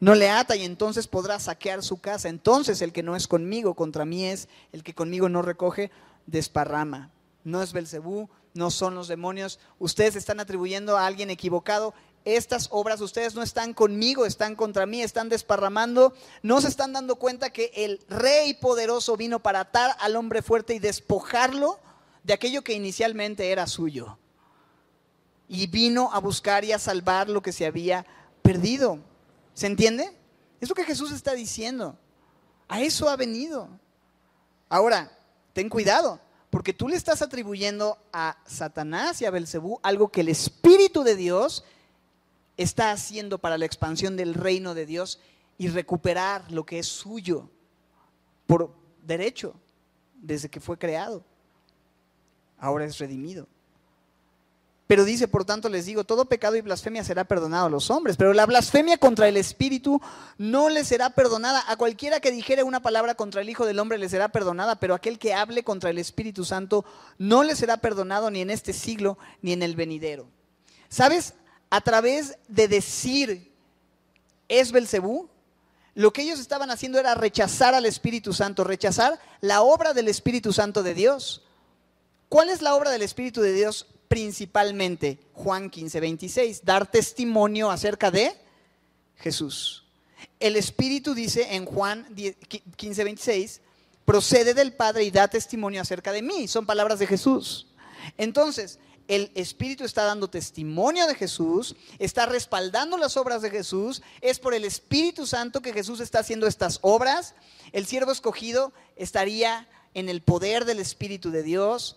No le ata y entonces podrá saquear su casa. Entonces el que no es conmigo contra mí es, el que conmigo no recoge, desparrama. No es Belcebú, no son los demonios. Ustedes están atribuyendo a alguien equivocado estas obras, ustedes no están conmigo, están contra mí, están desparramando, no se están dando cuenta que el rey poderoso vino para atar al hombre fuerte y despojarlo de aquello que inicialmente era suyo. Y vino a buscar y a salvar lo que se había perdido. ¿Se entiende? Es lo que Jesús está diciendo. A eso ha venido. Ahora, ten cuidado, porque tú le estás atribuyendo a Satanás y a Belcebú algo que el Espíritu de Dios está haciendo para la expansión del reino de Dios y recuperar lo que es suyo por derecho desde que fue creado. Ahora es redimido. Pero dice, por tanto les digo, todo pecado y blasfemia será perdonado a los hombres, pero la blasfemia contra el Espíritu no le será perdonada. A cualquiera que dijere una palabra contra el Hijo del Hombre le será perdonada, pero aquel que hable contra el Espíritu Santo no le será perdonado ni en este siglo ni en el venidero. ¿Sabes? A través de decir es Belcebú, lo que ellos estaban haciendo era rechazar al Espíritu Santo, rechazar la obra del Espíritu Santo de Dios. ¿Cuál es la obra del Espíritu de Dios? principalmente Juan 15, 26, dar testimonio acerca de Jesús. El Espíritu dice en Juan 15, 26, procede del Padre y da testimonio acerca de mí. Son palabras de Jesús. Entonces, el Espíritu está dando testimonio de Jesús, está respaldando las obras de Jesús, es por el Espíritu Santo que Jesús está haciendo estas obras. El siervo escogido estaría en el poder del Espíritu de Dios.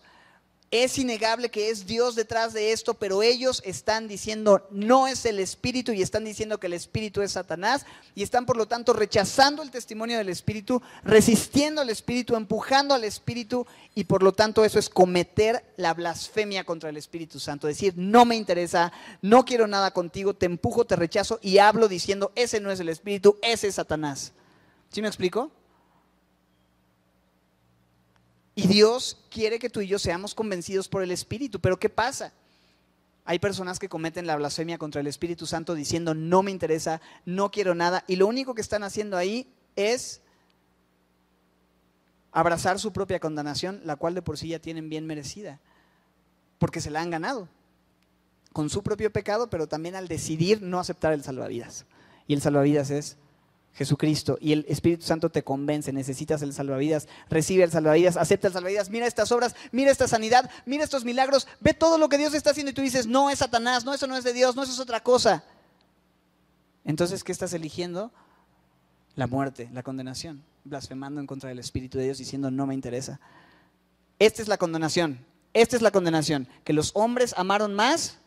Es innegable que es Dios detrás de esto, pero ellos están diciendo no es el Espíritu y están diciendo que el Espíritu es Satanás y están por lo tanto rechazando el testimonio del Espíritu, resistiendo al Espíritu, empujando al Espíritu y por lo tanto eso es cometer la blasfemia contra el Espíritu Santo, decir no me interesa, no quiero nada contigo, te empujo, te rechazo y hablo diciendo ese no es el Espíritu, ese es Satanás. ¿Sí me explico? Y Dios quiere que tú y yo seamos convencidos por el Espíritu. Pero ¿qué pasa? Hay personas que cometen la blasfemia contra el Espíritu Santo diciendo, no me interesa, no quiero nada. Y lo único que están haciendo ahí es abrazar su propia condenación, la cual de por sí ya tienen bien merecida, porque se la han ganado con su propio pecado, pero también al decidir no aceptar el salvavidas. Y el salvavidas es Jesucristo y el Espíritu Santo te convence, necesitas el salvavidas, recibe el salvavidas, acepta el salvavidas, mira estas obras, mira esta sanidad, mira estos milagros, ve todo lo que Dios está haciendo y tú dices, no es Satanás, no, eso no es de Dios, no, eso es otra cosa. Entonces, ¿qué estás eligiendo? La muerte, la condenación, blasfemando en contra del Espíritu de Dios, diciendo, no me interesa. Esta es la condenación, esta es la condenación, que los hombres amaron más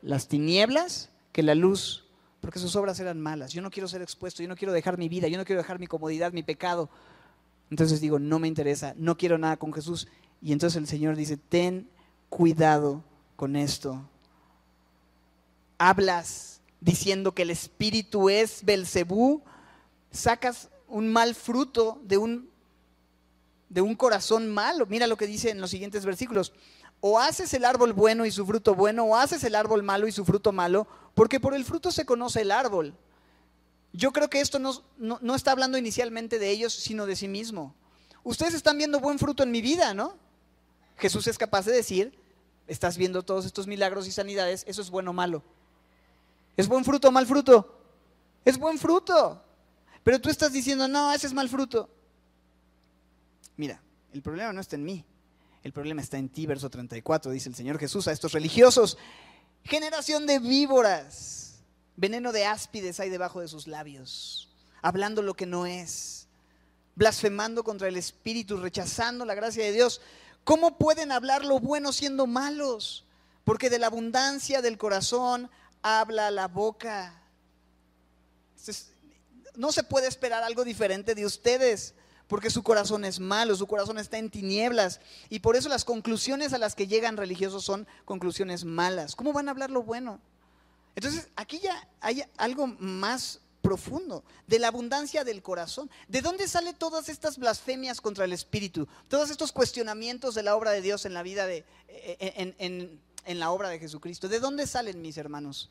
las tinieblas que la luz porque sus obras eran malas. Yo no quiero ser expuesto, yo no quiero dejar mi vida, yo no quiero dejar mi comodidad, mi pecado. Entonces digo, no me interesa, no quiero nada con Jesús. Y entonces el Señor dice, ten cuidado con esto. Hablas diciendo que el espíritu es Belcebú, sacas un mal fruto de un, de un corazón malo. Mira lo que dice en los siguientes versículos o haces el árbol bueno y su fruto bueno, o haces el árbol malo y su fruto malo, porque por el fruto se conoce el árbol. Yo creo que esto no, está hablando inicialmente de ellos, sino de sí mismo. Ustedes están viendo buen fruto en mi vida, ¿no? Jesús es capaz de decir, estás viendo todos estos milagros y sanidades, eso es bueno o malo. ¿Es buen fruto o mal fruto? Es buen fruto. Pero tú estás diciendo, no, ese es mal fruto. Mira, el problema no está en mí. El problema está en ti, verso 34, dice el Señor Jesús a estos religiosos. Generación de víboras, veneno de áspides hay debajo de sus labios, hablando lo que no es, blasfemando contra el Espíritu, rechazando la gracia de Dios. ¿Cómo pueden hablar lo bueno siendo malos? Porque de la abundancia del corazón habla la boca. No se puede esperar algo diferente de ustedes porque su corazón es malo, su corazón está en tinieblas. Y por eso las conclusiones a las que llegan religiosos son conclusiones malas. ¿Cómo van a hablar lo bueno? Entonces, aquí ya hay algo más profundo, de la abundancia del corazón. ¿De dónde salen todas estas blasfemias contra el Espíritu? Todos estos cuestionamientos de la obra de Dios en la vida de, en, en, la obra de Jesucristo. ¿De dónde salen, mis hermanos?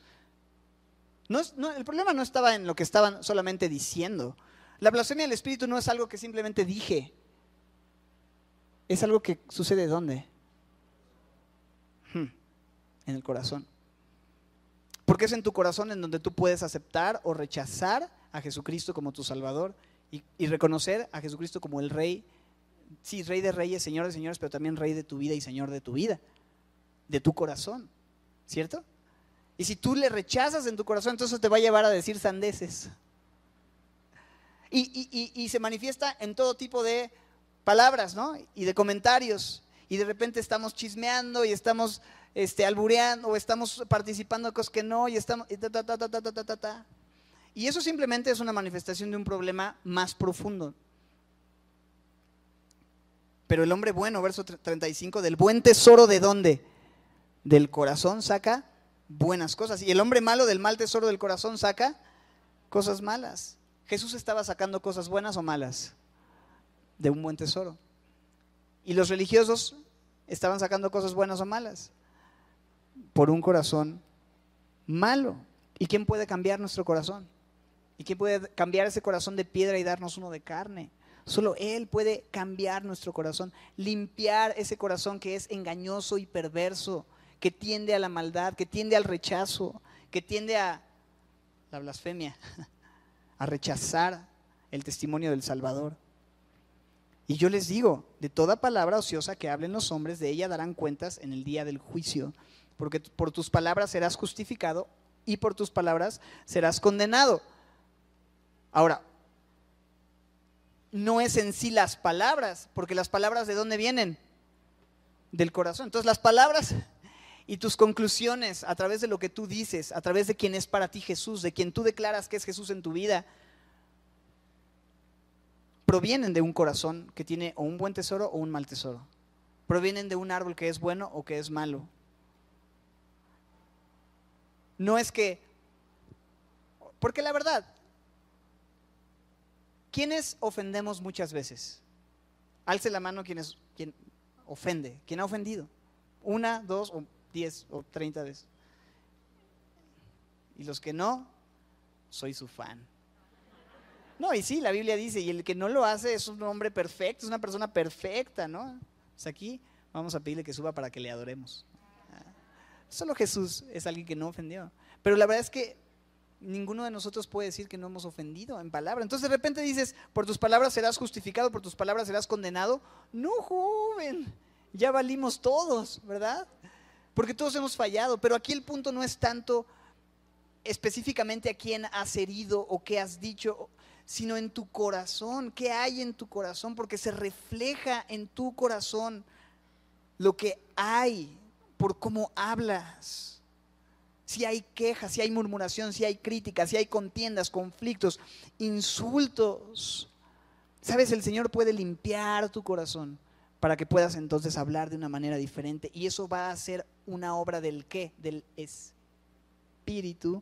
No, no, el problema no estaba en lo que estaban solamente diciendo. La blasfemia del Espíritu no es algo que simplemente dije. Es algo que sucede ¿dónde? Hmm, en el corazón. Porque es en tu corazón en donde tú puedes aceptar o rechazar a Jesucristo como tu Salvador y, y, reconocer a Jesucristo como el Rey, sí, Rey de Reyes, Señor de Señores, pero también Rey de tu vida y Señor de tu vida, de tu corazón, ¿cierto? Y si tú le rechazas en tu corazón, entonces te va a llevar a decir sandeces. Y, se manifiesta en todo tipo de palabras, ¿no? Y de comentarios. Y de repente estamos chismeando y estamos este, albureando o estamos participando de cosas que no y estamos... Y, y eso simplemente es una manifestación de un problema más profundo. Pero el hombre bueno, verso 35, del buen tesoro de dónde? del corazón saca buenas cosas. Y el hombre malo del mal tesoro del corazón saca cosas malas. Jesús estaba sacando cosas buenas o malas de un buen tesoro. Y los religiosos estaban sacando cosas buenas o malas por un corazón malo. ¿Y quién puede cambiar nuestro corazón? ¿Y quién puede cambiar ese corazón de piedra y darnos uno de carne? Solo Él puede cambiar nuestro corazón, limpiar ese corazón que es engañoso y perverso, que tiende a la maldad, que tiende al rechazo, que tiende a la blasfemia, a rechazar el testimonio del Salvador. Y yo les digo, de toda palabra ociosa que hablen los hombres, de ella darán cuentas en el día del juicio, porque por tus palabras serás justificado y por tus palabras serás condenado. Ahora, no es en sí las palabras, porque las palabras de dónde vienen? Del corazón. Entonces las palabras y tus conclusiones a través de lo que tú dices, a través de quién es para ti Jesús, de quien tú declaras que es Jesús en tu vida, provienen de un corazón que tiene o un buen tesoro o un mal tesoro. Provienen de un árbol que es bueno o que es malo. No es que, porque la verdad, ¿quiénes ofendemos muchas veces? Alce la mano quien, es, quien ofende, quien ha ofendido. Una, dos o diez o treinta veces. Y los que no, soy su fan. No, y sí, la Biblia dice, y el que no lo hace es un hombre perfecto, es una persona perfecta, ¿no? Pues aquí vamos a pedirle que suba para que le adoremos. Ah, solo Jesús es alguien que no ofendió. Pero la verdad es que ninguno de nosotros puede decir que no hemos ofendido en palabra. Entonces de repente dices, por tus palabras serás justificado, por tus palabras serás condenado. No, joven, ya valimos todos, ¿verdad? Porque todos hemos fallado. Pero aquí el punto no es tanto específicamente a quién has herido o qué has dicho sino en tu corazón. ¿Qué hay en tu corazón? Porque se refleja en tu corazón lo que hay por cómo hablas. Si hay quejas, si hay murmuración, si hay críticas, si hay contiendas, conflictos, insultos. Sabes, el Señor puede limpiar tu corazón para que puedas entonces hablar de una manera diferente. Y eso va a ser una obra del qué? Del Espíritu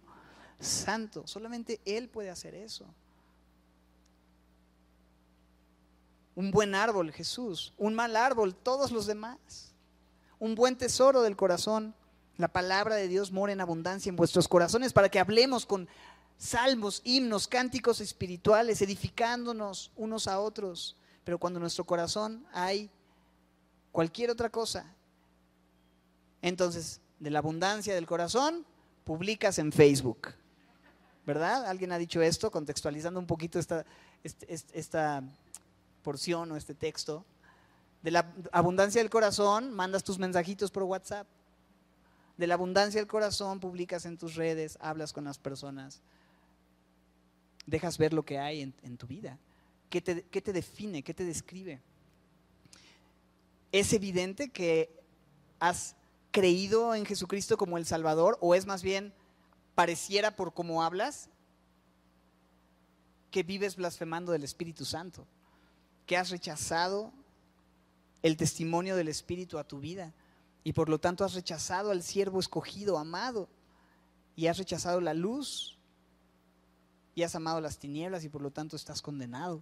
Santo. Solamente Él puede hacer eso. Un buen árbol, Jesús. Un mal árbol, todos los demás. Un buen tesoro del corazón. La palabra de Dios mora en abundancia en vuestros corazones para que hablemos con salmos, himnos, cánticos espirituales, edificándonos unos a otros. Pero cuando nuestro corazón hay cualquier otra cosa, entonces de la abundancia del corazón, publicas en Facebook. ¿Verdad? ¿Alguien ha dicho esto? Contextualizando un poquito esta, este, esta porción o este texto, de la abundancia del corazón mandas tus mensajitos por WhatsApp. De la abundancia del corazón publicas en tus redes, hablas con las personas, dejas ver lo que hay en, tu vida. ¿Qué te, ¿Qué te define? ¿Qué te describe? ¿Es evidente que has creído en Jesucristo como el Salvador o es más bien pareciera por cómo hablas que vives blasfemando del Espíritu Santo? que has rechazado el testimonio del Espíritu a tu vida y por lo tanto has rechazado al siervo escogido, amado, y has rechazado la luz y has amado las tinieblas y por lo tanto estás condenado.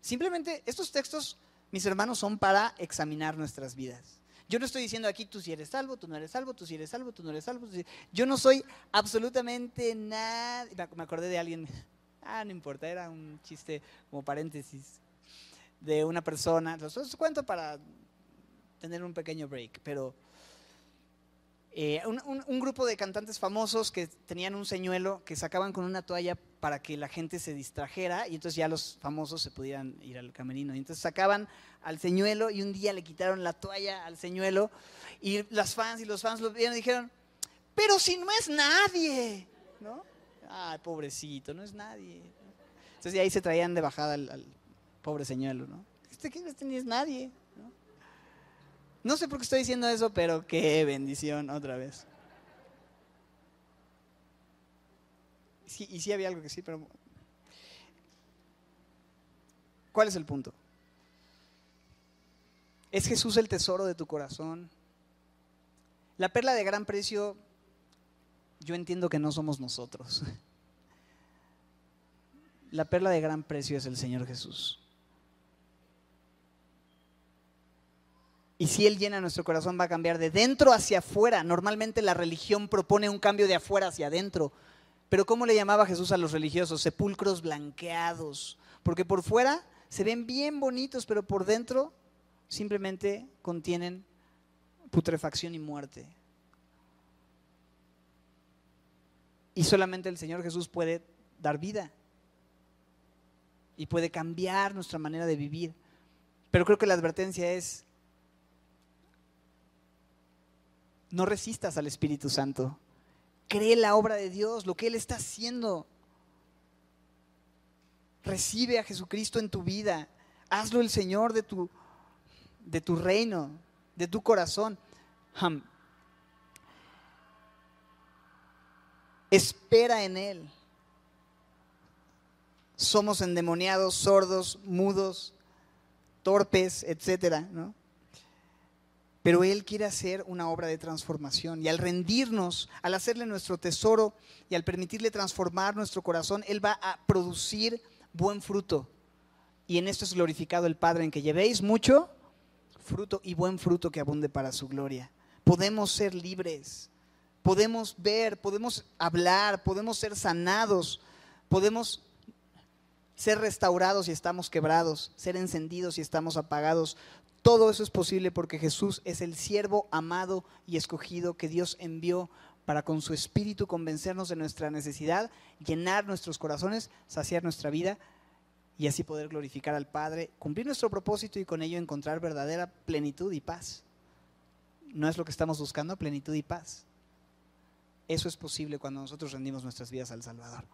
Simplemente estos textos, mis hermanos, son para examinar nuestras vidas. Yo no estoy diciendo aquí tú si eres salvo, tú no eres salvo, tú si eres salvo, tú no eres salvo. Yo no soy absolutamente nada. Me acordé de alguien, ah, no importa, era un chiste como paréntesis de una persona, los cuento para tener un pequeño break, pero eh, un, grupo de cantantes famosos que tenían un señuelo que sacaban con una toalla para que la gente se distrajera y entonces ya los famosos se pudieran ir al camerino. Y entonces sacaban al señuelo y un día le quitaron la toalla al señuelo y las fans y los fans lo vieron y dijeron, pero si no es nadie, ¿no? Ay, pobrecito, no es nadie. Entonces ahí se traían de bajada al Pobre señuelo, ¿no? Este, este ni es nadie. ¿no? no sé por qué estoy diciendo eso, pero qué bendición otra vez. Y sí había algo que sí, pero... ¿Cuál es el punto? ¿Es Jesús el tesoro de tu corazón? La perla de gran precio, yo entiendo que no somos nosotros. La perla de gran precio es el Señor Jesús. Y si Él llena nuestro corazón va a cambiar de dentro hacia afuera. Normalmente la religión propone un cambio de afuera hacia adentro. Pero ¿cómo le llamaba Jesús a los religiosos? Sepulcros blanqueados. Porque por fuera se ven bien bonitos, pero por dentro simplemente contienen putrefacción y muerte. Y solamente el Señor Jesús puede dar vida y puede cambiar nuestra manera de vivir. Pero creo que la advertencia es, no resistas al Espíritu Santo. Cree la obra de Dios, lo que Él está haciendo. Recibe a Jesucristo en tu vida. Hazlo el Señor de tu, de tu reino, de tu corazón. Espera en Él. Somos endemoniados, sordos, mudos, torpes, etcétera, ¿no? Pero Él quiere hacer una obra de transformación y al rendirnos, al hacerle nuestro tesoro y al permitirle transformar nuestro corazón, Él va a producir buen fruto. Y en esto es glorificado el Padre, en que llevéis mucho fruto y buen fruto que abunde para su gloria. Podemos ser libres, podemos ver, podemos hablar, podemos ser sanados, podemos ser restaurados si estamos quebrados, ser encendidos si estamos apagados. Todo eso es posible porque Jesús es el siervo amado y escogido que Dios envió para con su espíritu convencernos de nuestra necesidad, llenar nuestros corazones, saciar nuestra vida y así poder glorificar al Padre, cumplir nuestro propósito y con ello encontrar verdadera plenitud y paz. No es lo que estamos buscando, plenitud y paz. Eso es posible cuando nosotros rendimos nuestras vidas al Salvador.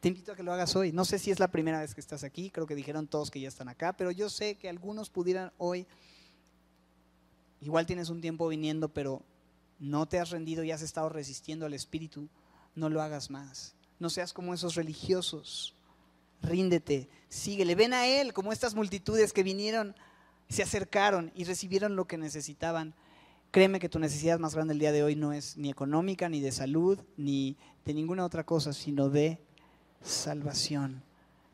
Te invito a que lo hagas hoy. No sé si es la primera vez que estás aquí, creo que dijeron todos que ya están acá, pero yo sé que algunos pudieran hoy, igual tienes un tiempo viniendo, pero no te has rendido y has estado resistiendo al Espíritu, no lo hagas más. No seas como esos religiosos. Ríndete, síguele. Ven a Él como estas multitudes que vinieron, se acercaron y recibieron lo que necesitaban. Créeme que tu necesidad más grande el día de hoy no es ni económica, ni de salud, ni de ninguna otra cosa, sino de salvación,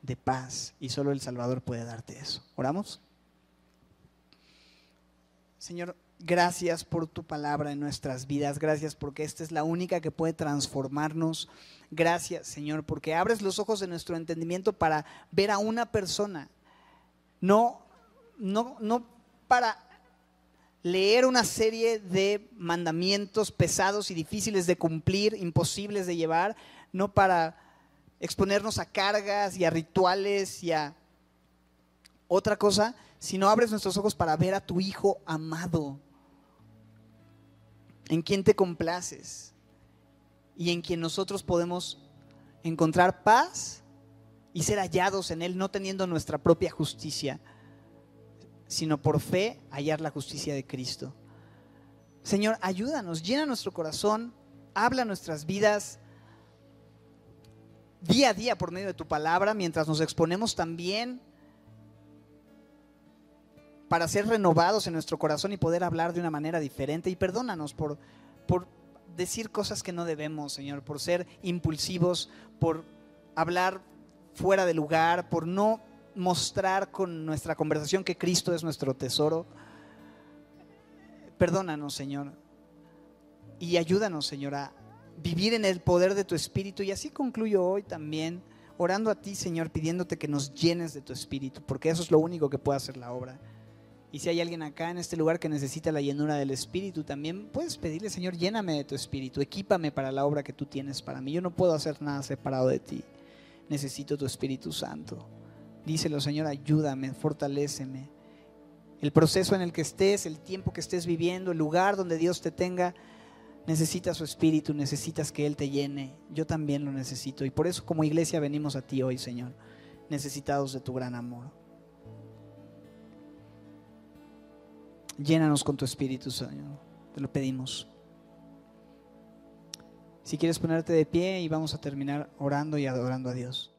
de paz. Y solo el Salvador puede darte eso. ¿Oramos? Señor, gracias por tu palabra en nuestras vidas. Gracias porque esta es la única que puede transformarnos. Gracias, Señor, porque abres los ojos de nuestro entendimiento para ver a una persona. No, no, no para leer una serie de mandamientos pesados y difíciles de cumplir, imposibles de llevar, no para exponernos a cargas y a rituales y a otra cosa, sino abres nuestros ojos para ver a tu Hijo amado, en quien te complaces y en quien nosotros podemos encontrar paz y ser hallados en Él, no teniendo nuestra propia justicia, sino por fe hallar la justicia de Cristo. Señor, ayúdanos, llena nuestro corazón, habla nuestras vidas día a día por medio de tu palabra, mientras nos exponemos también para ser renovados en nuestro corazón y poder hablar de una manera diferente. Y perdónanos por, por decir cosas que no debemos, Señor, por ser impulsivos, por hablar fuera de lugar, por no mostrar con nuestra conversación que Cristo es nuestro tesoro. Perdónanos, Señor. Y ayúdanos, Señor, a, vivir en el poder de tu Espíritu. Y así concluyo hoy también, orando a ti, Señor, pidiéndote que nos llenes de tu Espíritu, porque eso es lo único que puede hacer la obra. Y si hay alguien acá en este lugar que necesita la llenura del Espíritu, también puedes pedirle, Señor, lléname de tu Espíritu, equípame para la obra que tú tienes para mí. Yo no puedo hacer nada separado de ti. Necesito tu Espíritu Santo. Díselo, Señor, ayúdame, fortaléceme. El proceso en el que estés, el tiempo que estés viviendo, el lugar donde Dios te tenga, necesitas su espíritu, necesitas que Él te llene. Yo también lo necesito. Y por eso como iglesia venimos a ti hoy, Señor, necesitados de tu gran amor. Llénanos con tu espíritu, Señor. Te lo pedimos. Si quieres ponerte de pie y vamos a terminar orando y adorando a Dios.